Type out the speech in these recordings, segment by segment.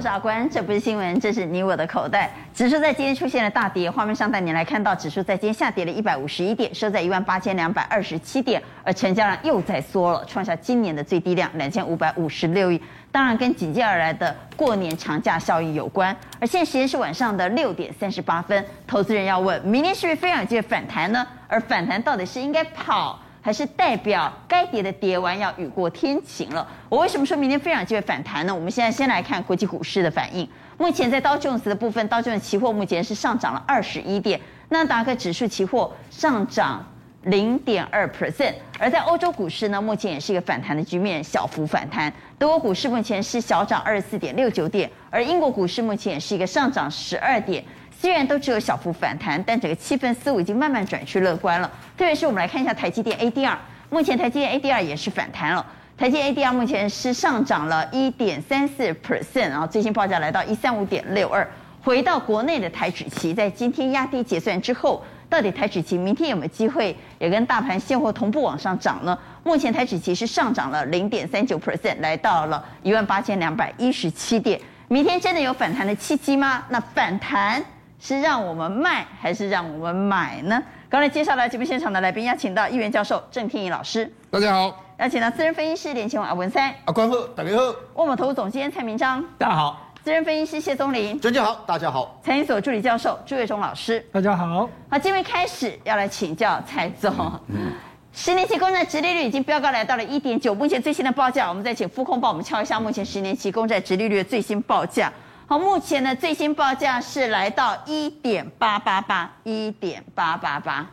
我是阿关，这不是新闻，这是你我的口袋。指数在今天出现了大跌，画面上带你来看到指数在今天下跌了一百五十一点，收在一万八千两百二十七点，而成交量又在缩了，创下今年的最低量两千五百五十六亿。当然跟紧接而来的过年长假效应有关。而现在时间是晚上的六点三十八分，投资人要问：明天是不是非常有机会反弹呢？而反弹到底是应该跑？还是代表该跌的跌完要雨过天晴了。我为什么说明天非常机会反弹呢？我们现在先来看国际股市的反应。目前在道琼斯的部分，道琼斯期货目前是上涨了二十一点，那达克指数期货上涨零点二 percent。而在欧洲股市呢，目前也是一个反弹的局面，小幅反弹。德国股市目前是小涨二十四点六九点，而英国股市目前也是一个上涨十二点。虽然都只有小幅反弹，但整个气氛似乎已经慢慢转趋乐观了。特别是我们来看一下台积电 ADR，目前台积电 ADR 也是反弹了。台积电 ADR 目前是上涨了一点三四 percent，然后最新报价来到一三五点六二。回到国内的台指期，在今天压低结算之后，到底台指期明天有没有机会也跟大盘现货同步往上涨呢？目前台指期是上涨了零点三九 percent，来到了一万八千两百一十七点。明天真的有反弹的契机吗？那反弹？是让我们卖还是让我们买呢？刚才介绍了节目现场的来宾，邀请到议员教授郑天仪老师，大家好；邀请到资深分析师连前王阿文三，阿关好，大家好；万某投资总监蔡明章，大家好；资深分析师谢宗林，专家好，大家好；财经所助理教授朱月忠老师，大家好。好，今天开始要来请教蔡总，嗯，十年期公债殖利率已经飙高来到了一点九，目前最新的报价，我们再请副控帮我们敲一下目前十年期公债殖利率的最新报价。好，目前的最新报价是来到一点八八八，一点八八八。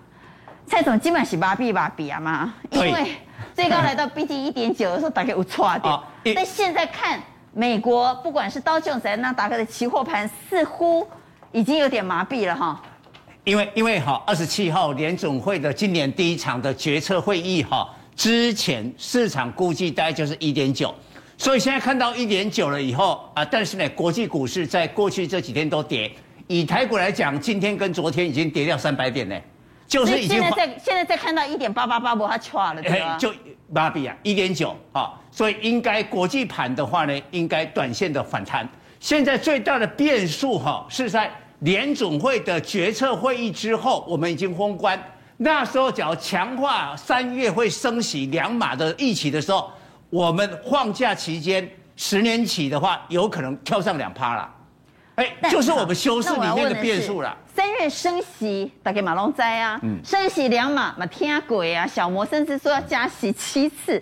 蔡总基本是八比八比啊嘛，因为最高来到 B T 一点九的时候，大概有错点。但现在看美国，不管是刀琼斯纳达克的期货盘，似乎已经有点麻痹了哈。因为因为哈，二十七号联总会的今年第一场的决策会议哈，之前市场估计大概就是一点九。所以现在看到一点九了以后啊，但是呢，国际股市在过去这几天都跌。以台股来讲，今天跟昨天已经跌掉三百点呢，就是已经现在在现在在看到一点八八八，不它垮了对吧？就八比啊，一点九啊，所以应该国际盘的话呢，应该短线的反弹。现在最大的变数哈，是在联总会的决策会议之后，我们已经封关。那时候，只要强化三月会升息两码的预期的时候。我们放假期间，十年起的话，有可能跳上两趴了，哎，就是我们修饰里面的变数了。三月升息，大概马龙灾啊，嗯、升息两码马天鬼啊，小摩甚至说要加息七次，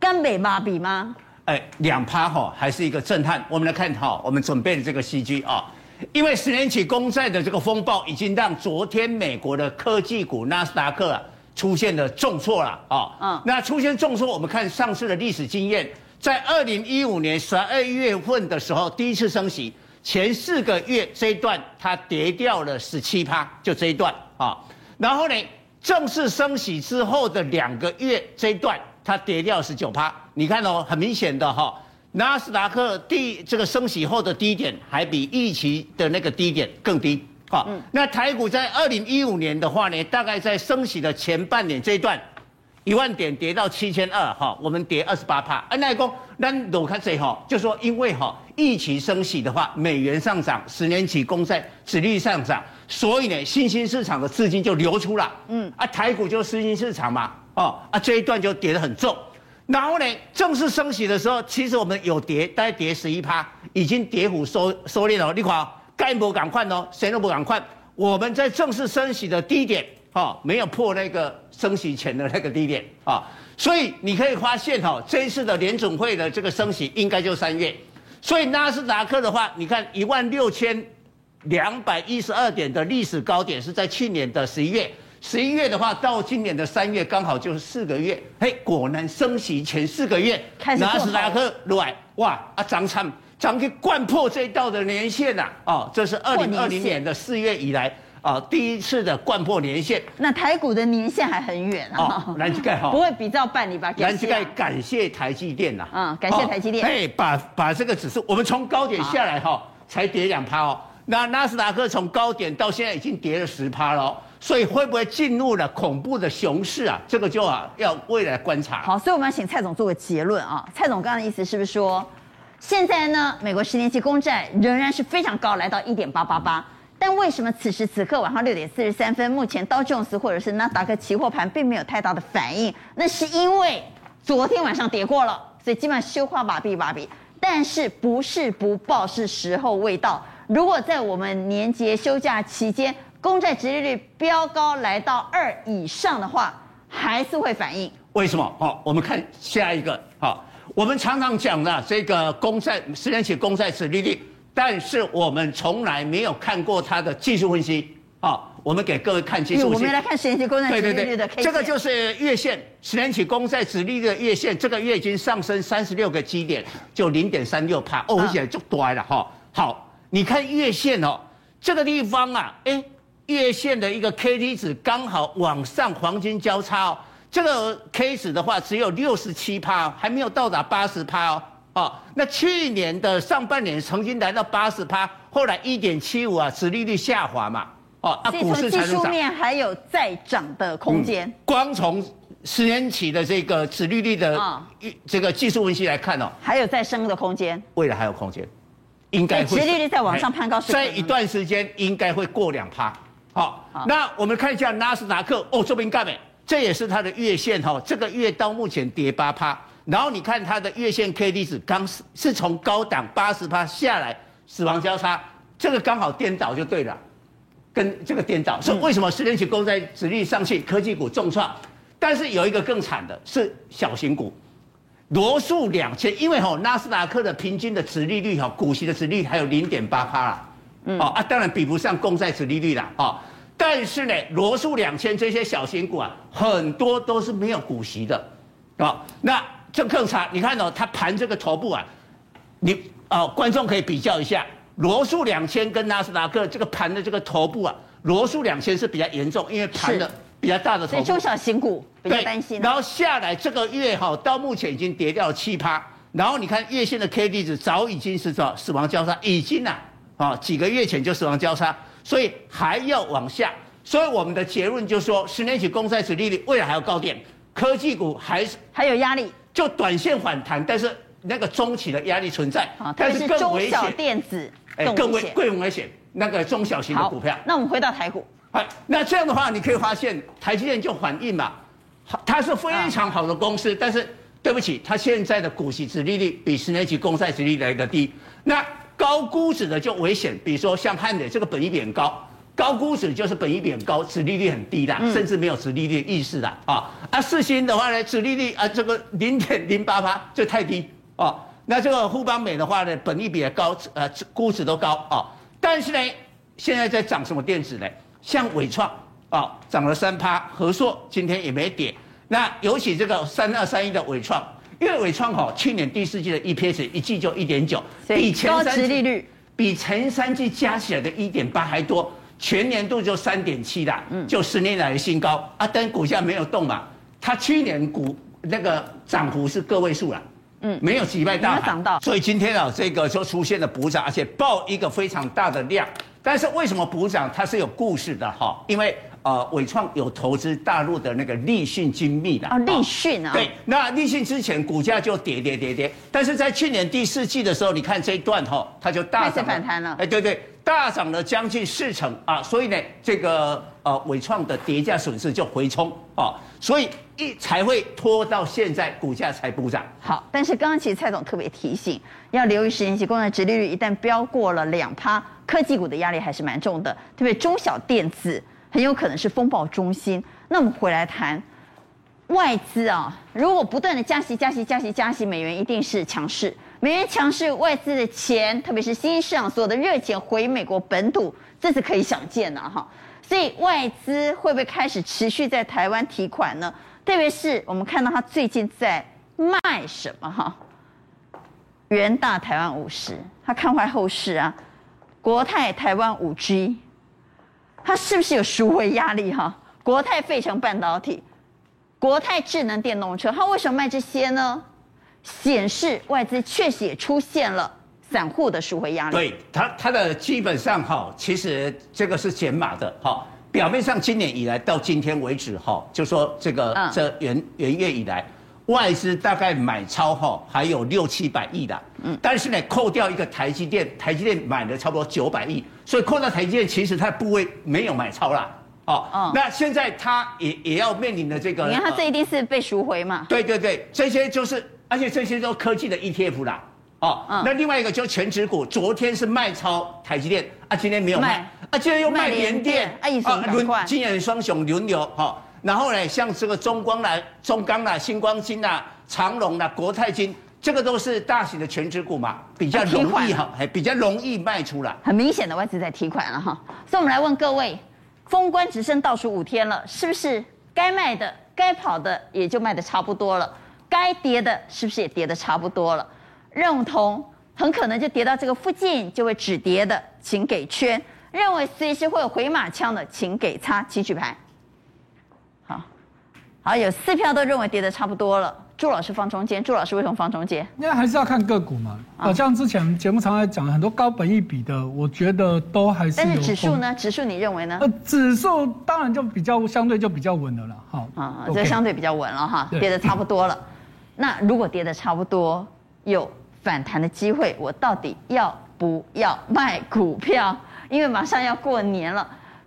跟美马比吗？哎，两趴哈，还是一个震撼。我们来看哈，我们准备的这个 CG 啊，因为十年期公债的这个风暴，已经让昨天美国的科技股纳斯达克啊。出现了重挫了啊！嗯，那出现重挫，我们看上次的历史经验，在二零一五年十二月份的时候，第一次升息前四个月这一段，它跌掉了十七趴，就这一段啊。然后呢，正式升息之后的两个月这一段，它跌掉十九趴。你看哦，很明显的哈，纳斯达克第这个升息后的低点，还比预期的那个低点更低。好，那台股在二零一五年的话呢，大概在升息的前半年这一段，一万点跌到七千二，哈，我们跌二十八趴。按那公，那我看这哈，就说因为哈，疫情升息的话，美元上涨，十年期公债殖利率上涨，所以呢，新兴市场的资金就流出了。嗯，啊，台股就是新兴市场嘛，哦，啊，这一段就跌得很重。然后呢，正式升息的时候，其实我们有跌，大概跌十一趴，已经跌幅收收敛了。你看。该不赶快哦，谁都不赶快。我们在正式升息的低点，哈，没有破那个升息前的那个低点啊，所以你可以发现哈，这一次的联准会的这个升息应该就三月。所以纳斯达克的话，你看一万六千两百一十二点的历史高点是在去年的十一月，十一月的话到今年的三月刚好就是四个月，嘿，果然升息前四个月，纳斯达克来哇啊涨惨。将去贯破这一道的年线呐、啊，哦，这是二零二零年的四月以来啊、哦、第一次的贯破年线。那台股的年线还很远啊。蓝旗盖哈，不会比照办理吧？蓝旗盖感谢台积电呐、啊。嗯，感谢台积电。哎、哦，把把这个指数，我们从高点下来哈、哦，才跌两趴哦。那纳斯达克从高点到现在已经跌了十趴了，所以会不会进入了恐怖的熊市啊？这个就啊要未来观察。好，所以我们要请蔡总做个结论啊。蔡总刚刚的意思是不是说？现在呢，美国十年期公债仍然是非常高，来到一点八八八。但为什么此时此刻晚上六点四十三分，目前道琼斯或者是纳达克期货盘并没有太大的反应？那是因为昨天晚上跌过了，所以基本上修化把币把币。但是不是不报，是时候未到。如果在我们年节休假期间，公债殖利率飙高来到二以上的话，还是会反应。为什么？好，我们看下一个。好，我们常常讲的这个公债十年期公债殖利率。但是我们从来没有看过它的技术分析啊！我们给各位看技术分析。我们来看十年期公债殖利率的 K 线。这个就是月线，十年期公债殖利率的月线，这个月已经上升三十六个基点，就零点三六帕，哦，而且就短了哈。好，你看月线哦，这个地方啊，哎，月线的一个 K D 值刚好往上黄金交叉哦，这个值的话只有六十七趴，还没有到达八十趴哦。哦，那去年的上半年曾经来到八十趴，后来一点七五啊，殖利率下滑嘛。哦，啊，股市才能涨。技术面还有再涨的空间。嗯、光从十年期的这个殖利率的这个技术分析来看哦，还有再升的空间。未来还有空间，应该会。殖利率在往上攀高，在一段时间应该会过两趴。好，好，那我们看一下纳斯达克哦，这边干没？这也是它的月线哈、哦，这个月到目前跌八趴。然后你看它的月线 K D 值刚是是从高档八十趴下来，死亡交叉，这个刚好颠倒就对了，跟这个颠倒。所以为什么十年期公债殖利率上去，科技股重创？但是有一个更惨的是小型股，罗素两千，因为吼纳斯达克的平均的殖利率哈，股息的殖利率还有零点八趴啦，嗯，哦啊，当然比不上公债殖利率啦，哦，但是呢，罗素两千这些小型股啊，很多都是没有股息的，啊，那。这更差，你看哦，它盘这个头部啊，你哦，观众可以比较一下，罗素两千跟纳斯达克这个盘的这个头部啊，罗素两千是比较严重，因为盘的比较大的头部，所以中小型股比较担心。然后下来这个月哈，到目前已经跌掉了七趴，然后你看月线的 K D 值早已经是说死亡交叉，已经呐啊几个月前就死亡交叉，所以还要往下，所以我们的结论就是说，十年期公债殖利率未来还要高点，科技股还是还有压力。就短线反弹，但是那个中期的压力存在，但是更危险。中小电子更危更危险，那个中小型的股票。那我们回到台股，那这样的话，你可以发现台积电就反应嘛，它是非常好的公司，但是对不起，它现在的股息殖利率比十年期公债殖利率来得低，那高估值的就危险，比如说像汉磊这个本益比很高。高估值就是本益比很高，殖利率很低的，甚至没有殖利率意识的啊。啊，四星的话呢，殖利率啊这个零点零八趴就太低哦。那这个富邦美的话呢，本益比也高，呃，估值都高啊。但是呢，现在在涨什么电子呢？像伟创啊，涨了三趴，和硕今天也没跌。那尤其这个三二三一的伟创，因为纬创哈，去年第四季的 EPS 一季就一点九，比前三季比前三季加起来的一点八还多。全年度就三点七啦，嗯就十年来的新高啊！但股价没有动嘛，它去年股那个涨幅是个位数啦，嗯，没有击败大盘，所以今天啊，这个就出现了补涨，而且爆一个非常大的量。但是为什么补涨？它是有故事的哈，因为呃，伟创有投资大陆的那个立讯精密的啊，立讯啊，对，那立讯之前股价就跌跌跌跌，但是在去年第四季的时候，你看这一段哈，它就大涨反弹了，哎，对对。大涨了将近四成啊，所以呢，这个呃伟创的跌价损失就回冲啊，所以一才会拖到现在股价才补涨。好，但是刚刚其实蔡总特别提醒，要留意十年期公债殖利率一旦飙过了两趴，科技股的压力还是蛮重的，特别中小电子很有可能是风暴中心。那我们回来谈外资啊，如果不断的加息、加息、加息、加息，美元一定是强势。美元强势，外资的钱，特别是新兴市场所有的热钱回美国本土，这是可以想见的哈。所以外资会不会开始持续在台湾提款呢？特别是我们看到他最近在卖什么哈？元大台湾五十，他看坏后市啊。国泰台湾五 G，他是不是有赎回压力哈？国泰费城半导体，国泰智能电动车，它为什么卖这些呢？显示外资确实也出现了散户的赎回压力。对它，它的基本上哈，其实这个是减码的哈。表面上今年以来到今天为止哈，就说这个这元元月以来，外资大概买超哈还有六七百亿的，嗯，但是呢，扣掉一个台积电，台积电买了差不多九百亿，所以扣掉台积电，其实它部位没有买超啦，哦，哦。那现在它也也要面临的这个，你看它这一定是被赎回嘛？对对对，这些就是，而且这些都科技的 ETF 啦，哦，嗯、那另外一个就是权值股，昨天是卖超台积电，啊，今天没有卖，卖啊，今天又卖联电，啊，轮今年双雄轮流，哈、哦。然后呢，像这个中光啦、中钢啦、新光金啦、长隆啦、国泰金，这个都是大型的全值股嘛，比较容易哈，还比较容易卖出来。很明显的外资在提款了哈，所以我们来问各位，封关只剩倒数五天了，是不是该卖的、该跑的也就卖的差不多了？该跌的是不是也跌的差不多了？认同很可能就跌到这个附近就会止跌的，请给圈；认为随时会有回马枪的，请给叉。请举牌。好，有四票都认为跌得差不多了。朱老师放中间，朱老师为什么放中间？因为还是要看个股嘛。好像之前节目常常讲很多高本一比的，我觉得都还是。但是指数呢？指数你认为呢？呃，指数当然就比较相对就比较稳的了。好啊，这相对比较稳了哈，跌得差不多了。那如果跌得差不多，有反弹的机会，我到底要不要卖股票？因为马上要过年了。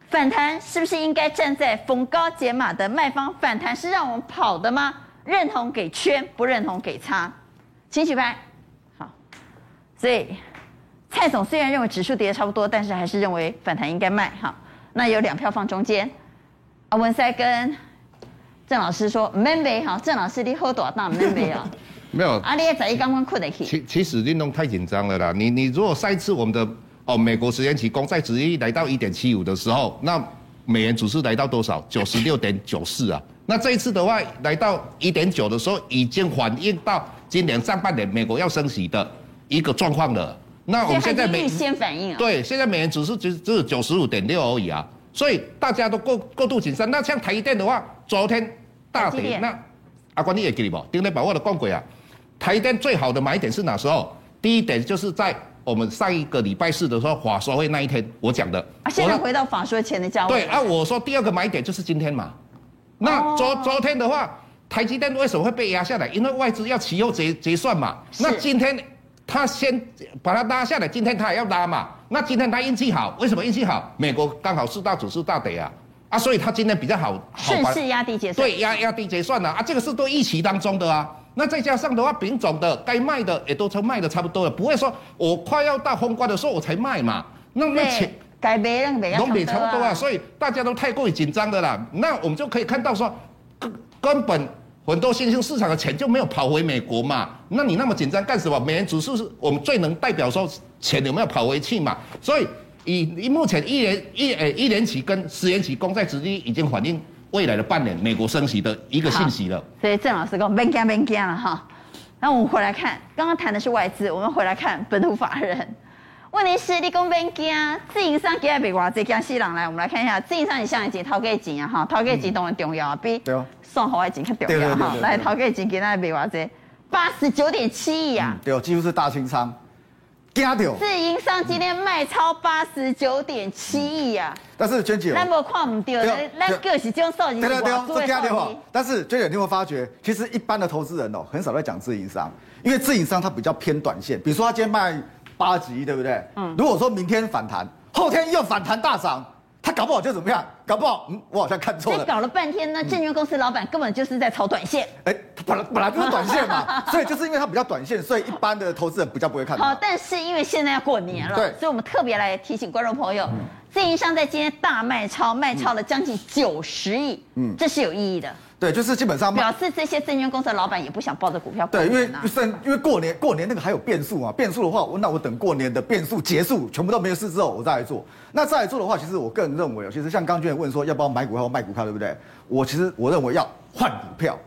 反弹是不是应该站在逢高解码的卖方？反弹是让我们跑的吗？认同给圈，不认同给叉。请举牌。好，所以蔡总虽然认为指数跌得差不多，但是还是认为反弹应该卖。好，那有两票放中间。阿文赛跟郑老师说没没好，郑老师你喝多少大没没啊？没有。阿你在一刚刚困得起。其其实运动太紧张了啦。你你如果上一次我们的。哦，美国十年期公债殖利率来到一点七五的时候，那美元指数来到多少？九十六点九四啊。那这一次的话，来到一点九的时候，已经反映到今年上半年美国要升息的一个状况了。那我们现在美先反应啊。对，现在美元指数只只有九十五点六而已啊。所以大家都过过度紧张。那像台积电的话，昨天大跌。那阿关你也记得不？丁磊把我的讲过啊。台积电最好的买点是哪时候？第一点就是在。我们上一个礼拜四的时候，法说会那一天我讲的。啊，现在回到法说前的价位。对啊，我说第二个买点就是今天嘛。那昨昨天的话，台积电为什么会被压下来？因为外资要期后结结算嘛。那今天他先把它拉下来，今天他也要拉嘛。那今天他运气好，为什么运气好？美国刚好四大指数大跌啊，啊，所以他今天比较好。顺势压低结算。对，压压低结算了啊，这个是都预期当中的啊。那再加上的话，品种的该卖的也都成卖的差不多了，不会说我快要到封关的时候我才卖嘛。那那钱该卖那个卖都差不多啊，所以大家都太过于紧张的啦。那我们就可以看到说，根根本很多新兴市场的钱就没有跑回美国嘛。那你那么紧张干什么？美元指数是我们最能代表说钱有没有跑回去嘛。所以以以目前一年一呃一年期跟十年期公债殖利率已经反映。未来的半年，美国升息的一个信息了。所以郑老师跟我们别惊别惊了哈。那我们回来看，刚刚谈的是外资，我们回来看本土法人。问题是你讲别惊，自营商给别偌济惊死人来，我们来看一下自营商你像以前掏给钱啊哈，掏给钱当然重要啊，比算好的钱更重要哈。来掏给钱给那别偌济，八十九点七亿啊。对，几乎是大清仓。自营商今天卖超八十九点七亿啊！但是娟姐，咱无看唔到，咱个是这种数字，对对对，是假的。但是娟姐，你有没有发觉，其实一般的投资人哦，很少在讲自营商，因为自营商它比较偏短线。比如说他今天卖八十几亿，对不对？嗯。如果说明天反弹，后天又反弹大涨。他搞不好就怎么样？搞不好，嗯，我好像看错了。搞了半天呢，证券公司老板根本就是在炒短线。哎、他，本来本来就是短线嘛，所以就是因为他比较短线，所以一般的投资人比较不会看。好，但是因为现在要过年了，嗯、对，所以我们特别来提醒观众朋友，自营商在今天大卖超，卖超了将近九十亿，嗯，这是有意义的。对，就是基本上表示这些证券公司的老板也不想抱着股票。对，因为是因为过年过年那个还有变数啊，变数的话，我那我等过年的变数结束，全部都没有事之后，我再来做。那再来做的话，其实我个人认为，其实像刚娟问说要不要买股票或卖股票，对不对？我其实我认为要换股票。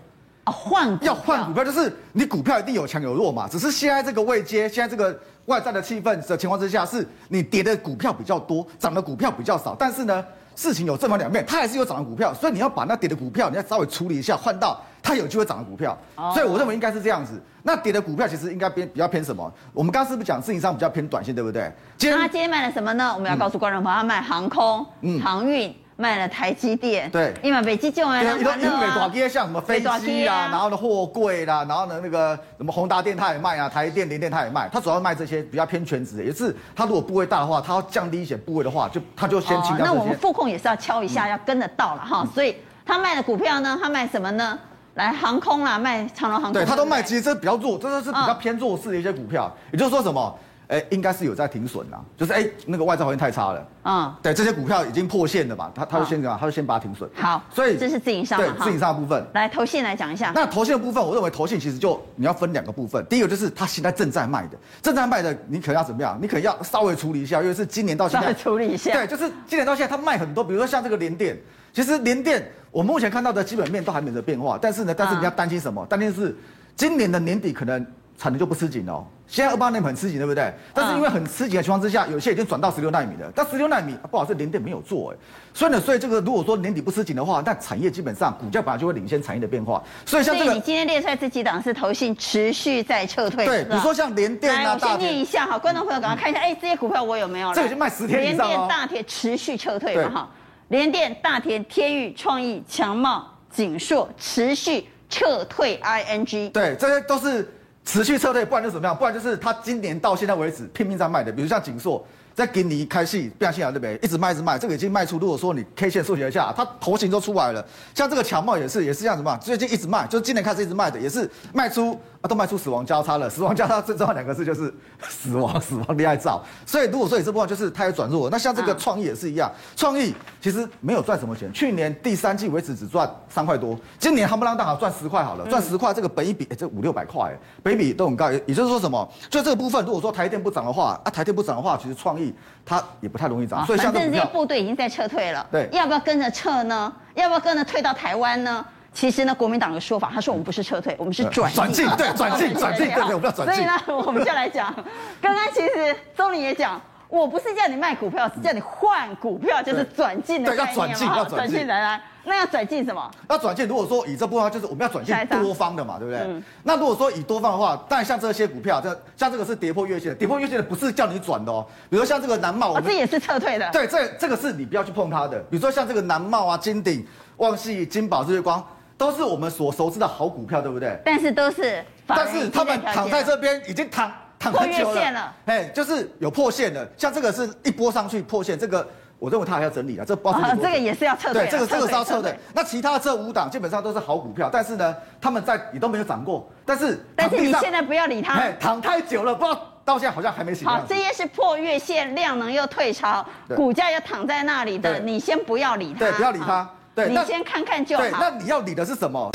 啊，换要换股票，就是你股票一定有强有弱嘛，只是现在这个位阶，现在这个外在的气氛的情况之下，是你跌的股票比较多，涨的股票比较少，但是呢。事情有正反两面，它还是有涨的股票，所以你要把那跌的股票，你要稍微处理一下，换到它有机会涨的股票。所以我认为应该是这样子。那跌的股票其实应该偏比较偏什么？我们刚刚是不是讲自营商比较偏短线，对不对？今天他今天买了什么呢？我们要告诉观众朋友，他卖航空、航运、卖了台积电，对，因为北极就完了，因为因为美国这些像什么飞机啊，啊然后呢货柜啦，然后呢那个什么宏达电他也卖啊，台电联电他也卖，他主要卖这些比较偏全值的，也是他如果部位大的话，他要降低一些部位的话，就他就先清掉、哦。那我们副控也是要敲一下，嗯、要跟得到了哈，所以他卖的股票呢，他卖什么呢？来航空啦，卖长隆航空，对他都卖，其实这比较弱，这都是比较偏弱势的一些股票，嗯、也就是说什么？哎，应该是有在停损啦，就是哎，那个外在环境太差了，嗯，对，这些股票已经破线了嘛，他他就先怎么，他就先把它停损。好，所以这是自营商，对，自营商的部分。来，投信来讲一下。那投信的部分，我认为投信其实就你要分两个部分，第一个就是他现在正在卖的，正在卖的，你可能要怎么样？你可能要稍微处理一下，因为是今年到现在。处理一下。对，就是今年到现在，他卖很多，比如说像这个联电，其实联电我目前看到的基本面都还没有变化，但是呢，但是你要担心什么？担心是今年的年底可能。产能就不吃紧哦，现在二八纳米很吃紧，对不对？但是因为很吃紧的情况之下，有些已经转到十六纳米了。但十六纳米不好意思，联电没有做哎，所以呢，所以这个如果说年底不吃紧的话，那产业基本上股价本来就会领先产业的变化。所以像这个，你今天列出来这几档是投信持续在撤退。对，比如说像联电啊，我先念一下哈，观众朋友赶快看一下，哎、嗯，这些股票我有没有？这已经卖十天以上了。联电、大田持续撤退嘛哈，联电、大田、天宇、创意、强茂、景硕持续撤退，ING。对，这些都是。持续撤退，不然就怎么样？不然就是他今年到现在为止拼命在卖的，比如像景硕。在给你开戏，变相信啊对不对？一直卖，一直卖，这个已经卖出。如果说你 K 线数学一下，它头型都出来了。像这个强茂也是，也是这样子嘛。最近一直卖，就是今年开始一直卖的，也是卖出啊，都卖出死亡交叉了。死亡交叉最重要两个字就是死亡，死亡恋爱照。所以如果说你这部分就是它也转弱，那像这个创意也是一样，创意其实没有赚什么钱，去年第三季为止只赚三块多，今年夯不啷当好赚十块好了，赚十块这个本一比，哎，这五六百块，本一比都很高。也就是说什么？就这个部分，如果说台电不涨的话，啊，台电不涨的话，其实创意。它也不太容易涨，所以像这些部队已经在撤退了。对，要不要跟着撤呢？要不要跟着退到台湾呢？其实呢，国民党的说法，他说我们不是撤退，我们是转转进，对，转进，转进，对对，我们要转进。所以呢，我们就来讲，刚刚其实周玲也讲。我不是叫你卖股票，是叫你换股票，就是转进的概念要转进，要转进来来，那要转进什么？要转进。如果说以这部分，就是我们要转进多方的嘛，对不对？嗯。那如果说以多方的话，当然像这些股票，这像这个是跌破月线的，跌破月线的不是叫你转的哦。比如说像这个南茂，我这也是撤退的。对，这这个是你不要去碰它的。比如说像这个南茂啊、金鼎、旺系、金宝、日月光，都是我们所熟知的好股票，对不对？但是都是，但是他们躺在这边已经躺。破月线了，哎，就是有破线的，像这个是一波上去破线，这个我认为它还要整理啊，这包括这个也是要撤对，这个这个是要撤的。那其他这五档基本上都是好股票，但是呢，他们在也都没有涨过，但是但是你现在不要理它，哎，躺太久了，不知道到现在好像还没醒。好，这些是破月线，量能又退潮，股价又躺在那里的，你先不要理它，对，不要理它，对，你先看看就好。那你要理的是什么？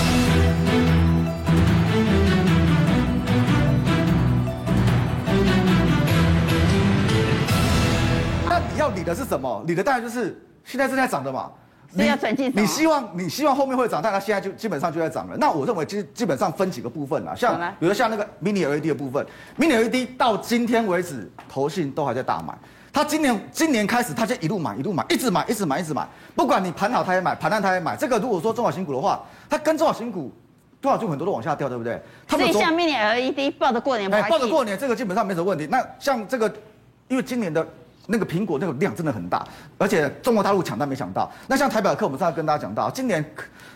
要理的是什么？理的当然就是现在正在涨的嘛。你要转进，你希望你希望后面会涨，但它现在就基本上就在涨了。那我认为基基本上分几个部分啦，像比如像那个 Mini LED 的部分，Mini LED 到今天为止，投信都还在大买。他今年今年开始，他就一路买一路买，一直买一直买一直买。不管你盘好他也买，盘烂他也买。这个如果说中小型股的话，它跟中小型股多少就很多都往下掉，对不对？所以像 Mini LED 抱着过年，哎，抱着过年，这个基本上没什么问题。那像这个，因为今年的。那个苹果那个量真的很大，而且中国大陆抢单没抢到。那像台表科，我们上次跟大家讲到，今年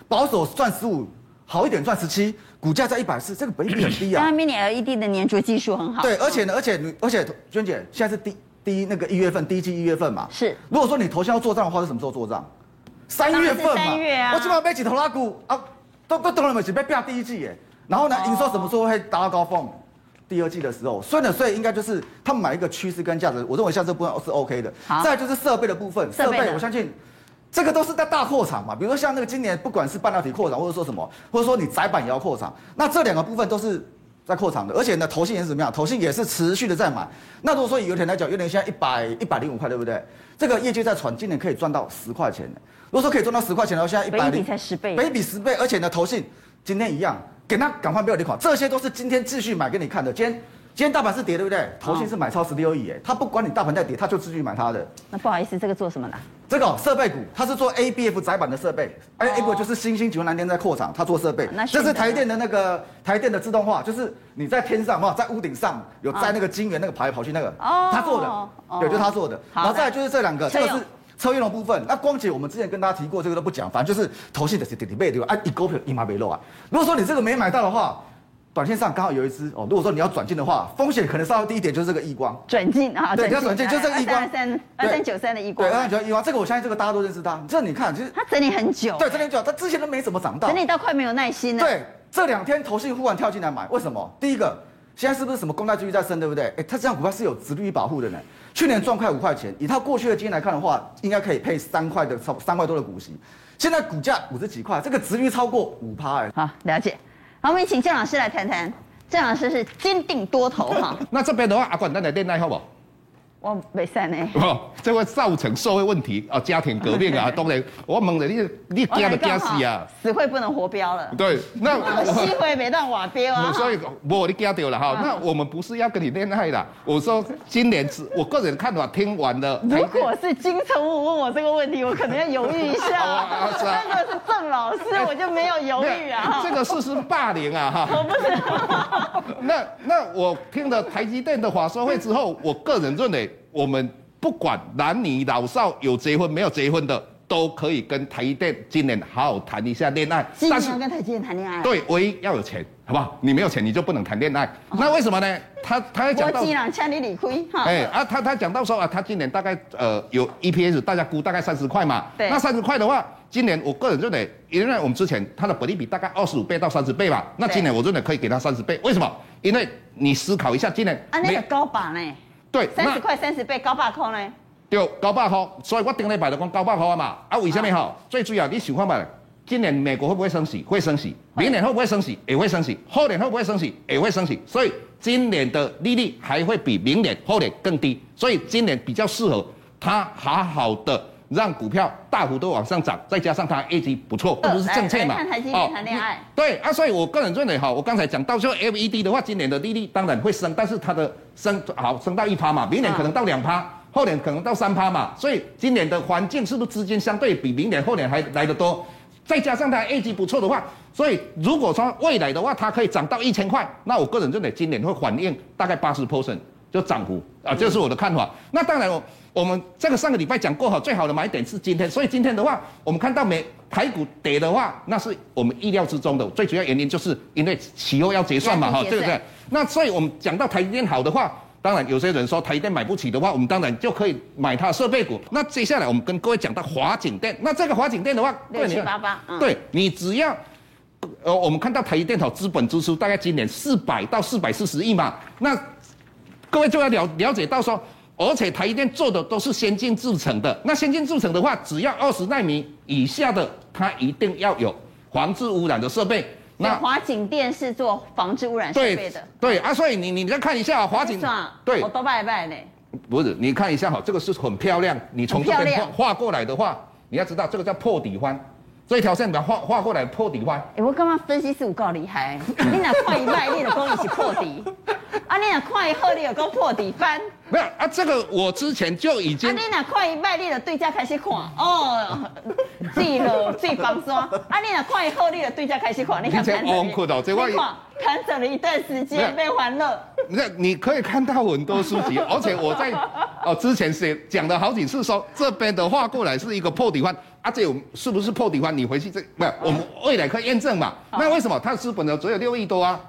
保守赚十五，好一点赚十七，股价在一百四，这个本益比很低啊。因为 Mini LED 的粘着技术很好。对，而且呢，而且你，而且娟姐现在是第第一那个一月份，第一季一月份嘛。是。如果说你头先要做账的话，是什么时候做账？三月份嘛。三月啊。我基本上被几头拉股啊，都都懂了没几被变第一季耶。然后呢，营收什么时候会达到高峰？第二季的时候，所以呢，所以应该就是他们买一个趋势跟价值，我认为像这部分是 OK 的。再就是设备的部分，设备我相信这个都是在大扩厂嘛，比如说像那个今年不管是半导体扩厂，或者说什么，或者说你载板也要扩厂，那这两个部分都是在扩厂的，而且呢，投信也是怎么样？投信也是持续的在买。那如果说以油田来讲，油田现在一百一百零五块，对不对？这个业绩在传，今年可以赚到十块钱。如果说可以赚到十块钱的话，现在一百零才十倍，倍比十倍，而且呢，投信今天一样。给他赶快不要离款，这些都是今天继续买给你看的。今天今天大盘是跌，对不对？投信是买超十六亿，哎，他不管你大盘在跌，他就继续买他的。那不好意思，这个做什么的？这个设备股，他是做 ABF 窄板的设备，哎，ABF 就是新兴景丰南天在扩厂，他做设备。那这是台电的那个台电的自动化，就是你在天上嘛，在屋顶上有在那个晶圆那个跑来跑去那个，哦，他做的，对，就是他做的。然后再来就是这两个，这个是。车用的部分，那光姐我们之前跟大家提过，这个都不讲，反正就是投信的是点点背对吧？啊，一股票一毛没漏啊。如果说你这个没买到的话，短线上刚好有一支哦。如果说你要转进的话，风险可能稍微低一点，就是这个亿光转进啊，对，要转进就是这个亿光二三二三九三的亿光，对，二三九三亿光，这个我相信这个大家都认识它。这你看，其实它整理很久，对，整理很久，它之前都没怎么涨到，整理到快没有耐心了。对，这两天投信忽然跳进来买，为什么？第一个。现在是不是什么公债利率在升，对不对？哎，它这样股票是有殖利率保护的呢。去年赚快五块钱，以他过去的经验来看的话，应该可以配三块的超三块多的股息。现在股价五十几块，这个殖利率超过五趴哎。好，了解。好，我们请郑老师来谈谈。郑老师是坚定多头哈。那这边的话，阿管，咱来恋爱好不好？我没散呢。哦，这会造成社会问题啊，家庭革命啊，当然，我问了你，你惊的惊死啊！死会不能活标了。对，那 死会没当瓦标啊。所以，我你惊丢了哈。那我们不是要跟你恋爱的。我说，今年是我个人看法，听完了。如果是金城武问我这个问题，我可能要犹豫一下。那个是郑老师，我就没有犹豫啊。这个事是霸凌啊哈。我不是。那那我听了台积电的法说会之后，我个人认为。我们不管男女老少，有结婚没有结婚的，都可以跟台积电今年好好谈一下恋爱。今年要跟台积电谈恋爱？对，唯一要有钱，好不好？你没有钱，你就不能谈恋爱。哦、那为什么呢？他他还讲到，我既然欠你理亏哈，哎啊，他他讲到说啊，他今年大概呃有 EPS，大家估大概三十块嘛。对。那三十块的话，今年我个人认为，因为我们之前他的本利比大概二十五倍到三十倍吧，那今年我认为可以给他三十倍。为什么？因为你思考一下，今年啊那个高把呢？对，三十块三十倍高把空呢？对，高百块，所以我顶礼拜就讲高百块嘛。啊，为什么好？最主要你想看嘛，今年美国会不会升息？会升息。明年会不会升息？也会升息。后年会不会升息？也会升息。所以今年的利率还会比明年、后年更低。所以今年比较适合它好好的让股票大幅度往上涨，再加上它业绩不错，这不是政策嘛？看台积电谈恋爱。对啊，所以我个人认为哈，我刚才讲到说 FED 的话，今年的利率当然会升，但是它的升好升到一趴嘛，明年可能到两趴，后年可能到三趴嘛，所以今年的环境是不是资金相对比明年后年还来得多？再加上它业绩不错的话，所以如果说未来的话，它可以涨到一千块，那我个人认为今年会反映大概八十 percent 就涨幅啊，这是我的看法。那当然我。我们这个上个礼拜讲过哈，最好的买点是今天，所以今天的话，我们看到美台股跌的话，那是我们意料之中的。最主要原因就是因为期后要结算嘛，哈，对不对？那所以我们讲到台积电好的话，当然有些人说台积电买不起的话，我们当然就可以买它的设备股。那接下来我们跟各位讲到华景电，那这个华景电的话，六七八八，对你只要，呃，我们看到台积电好资本支出大概今年四百到四百四十亿嘛，那各位就要了了解到说。而且台积电做的都是先进制程的，那先进制程的话，只要二十纳米以下的，它一定要有防治污染的设备。那华景店是做防治污染设备的。对，对啊，所以你你再看一下华景，对，我都拜拜呢。不是，你看一下哈，这个是很漂亮。你从这边画画过来的话，你要知道这个叫破底翻。这一条线把它画画过来破底翻。哎、欸，我刚刚分析师有够厉害，你哪快一卖，你的功力是破底。啊，你哪快一喝，你有够破底翻。没有啊，这个我之前就已经。啊，你哪快一卖，你的对价开始看哦，记了最防刷。啊，你哪快一喝，你的对价开始看，你看盘整。你看盘整了一段时间被还了。那你可以看到很多书籍，而且我在哦之前写讲了好几次说，这边的画过来是一个破底翻。啊，这有是不是破底翻？你回去这不是我们未来可以验证嘛？那为什么它的资本呢只有六亿多啊？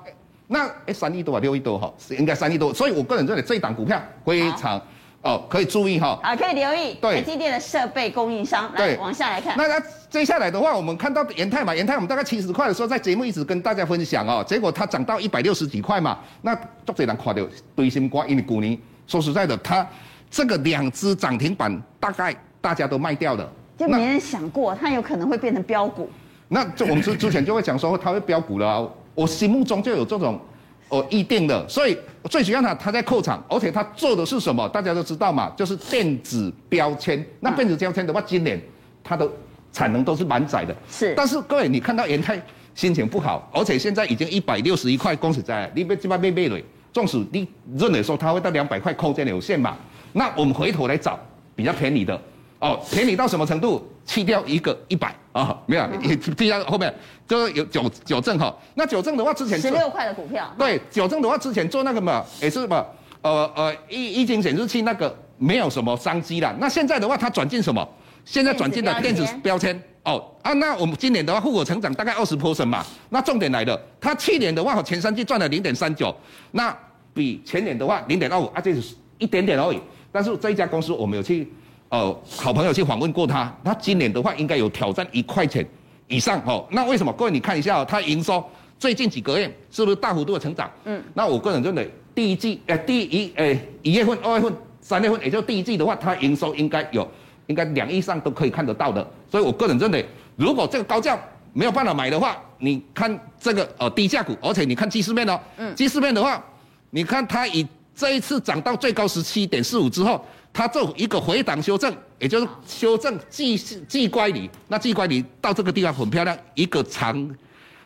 那哎，三亿多啊，六亿多哈，是应该三亿多，所以我个人认为这一档股票非常哦，可以注意哈。啊，可以留意。对，台积电的设备供应商。对，往下来看。那那接下来的话，我们看到延泰嘛，延泰我们大概七十块的时候，在节目一直跟大家分享哦，结果它涨到一百六十几块嘛。那作者人看到堆心瓜，因为股年说实在的，它这个两只涨停板大概大家都卖掉了，就没人想过它有可能会变成标股。那就我们之之前就会讲说它会标股了啊。我心目中就有这种哦预定的，所以最主要呢，它在扩场，而且它做的是什么？大家都知道嘛，就是电子标签。那电子标签的话，今年它的产能都是满载的。是。但是各位，你看到元泰心情不好，而且现在已经一百六十一块，恭喜在你别这边别别累。纵使你认为说它会到两百块，空间有限嘛。那我们回头来找比较便宜的。哦，便宜到什么程度？去掉一个一百啊，没有，也去掉后面就是有九九正哈。那九正的话，之前十六块的股票。对，九正的话，之前做那个嘛，也是嘛，呃呃，液晶显示器那个没有什么商机了。那现在的话，它转进什么？现在转进的电子标签哦啊，那我们今年的话，户口成长大概二十 percent 嘛。那重点来了，它去年的话，前三季赚了零点三九，那比前年的话零点二五啊，这是一点点而已。但是这一家公司我们有去，呃，好朋友去访问过他，他今年的话应该有挑战一块钱以上哦。那为什么？各位你看一下哦，它营收最近几个月是不是大幅度的成长？嗯，那我个人认为第一季，呃，第一，呃，一月份、二月份、三月份，也就第一季的话，它营收应该有。应该两亿上都可以看得到的，所以我个人认为，如果这个高价没有办法买的话，你看这个呃低价股，而且你看技术面哦，嗯，技术面的话，你看它以这一次涨到最高十七点四五之后，它做一个回档修正，也就是修正季季乖离，那季乖离到这个地方很漂亮，一个长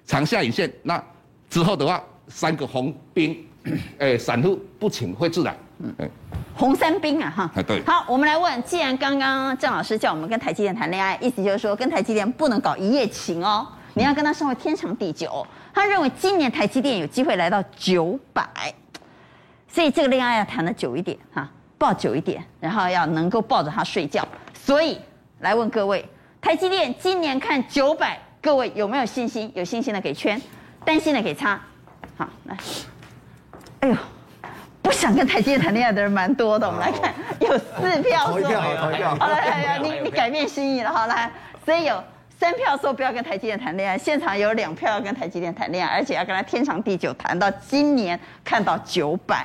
长下影线，那之后的话，三个红兵，哎，散户不请会自来，嗯，哎。红三兵啊，哈，对，好，我们来问，既然刚刚郑老师叫我们跟台积电谈恋爱，意思就是说跟台积电不能搞一夜情哦，你要跟他生活天长地久。他认为今年台积电有机会来到九百，所以这个恋爱要谈的久一点哈，抱久一点，然后要能够抱着他睡觉。所以来问各位，台积电今年看九百，各位有没有信心？有信心的给圈，担心的给叉。好，来，哎呦。不想跟台积电谈恋爱的人蛮多的，我们来看，有四票说，好来来来，你你改变心意了，好来，所以有三票说不要跟台积电谈恋爱，现场有两票要跟台积电谈恋爱，而且要跟他天长地久，谈到今年看到九百。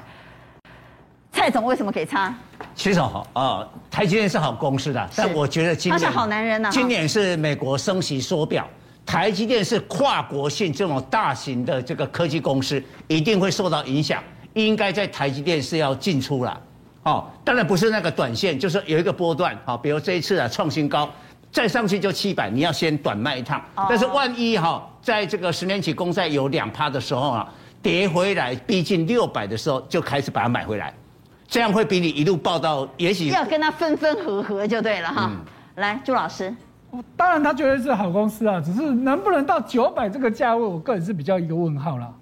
蔡总为什么给他？其实好啊，台积电是好公司的，但我觉得今年他是好男人呐。今年是美国升息缩表，台积电是跨国性这种大型的这个科技公司，一定会受到影响。应该在台积电是要进出了，哦，当然不是那个短线，就是有一个波段，好，比如这一次啊创新高，再上去就七百，你要先短卖一趟。但是万一哈，在这个十年期公债有两趴的时候啊，跌回来逼近六百的时候，就开始把它买回来，这样会比你一路抱到，也许要跟他分分合合就对了哈。来，朱老师，当然他绝对是好公司啊，只是能不能到九百这个价位，我个人是比较一个问号了。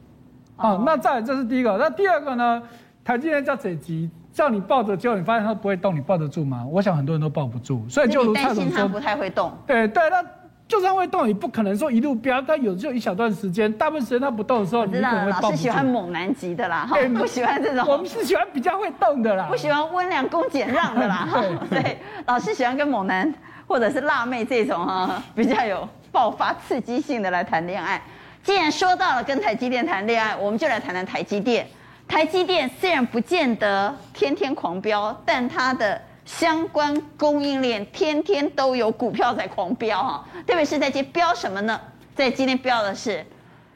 啊，那再来这是第一个，那第二个呢？台积电叫这级，叫你抱着，结果你发现它不会动，你抱得住吗？我想很多人都抱不住，所以就如蔡总说，担心它不太会动。对对，那就算会动，也不可能说一路飙，它有就一小段时间，大部分时间它不动的时候，你可能会。老师喜欢猛男级的啦，哈，不喜欢这种。我们是喜欢比较会动的啦，不喜欢温良恭俭让的啦，对 对，老师喜欢跟猛男或者是辣妹这种哈，比较有爆发刺激性的来谈恋爱。既然说到了跟台积电谈恋爱，我们就来谈谈台积电。台积电虽然不见得天天狂飙，但它的相关供应链天天都有股票在狂飙哈。特别是在这飙什么呢？在今天飙的是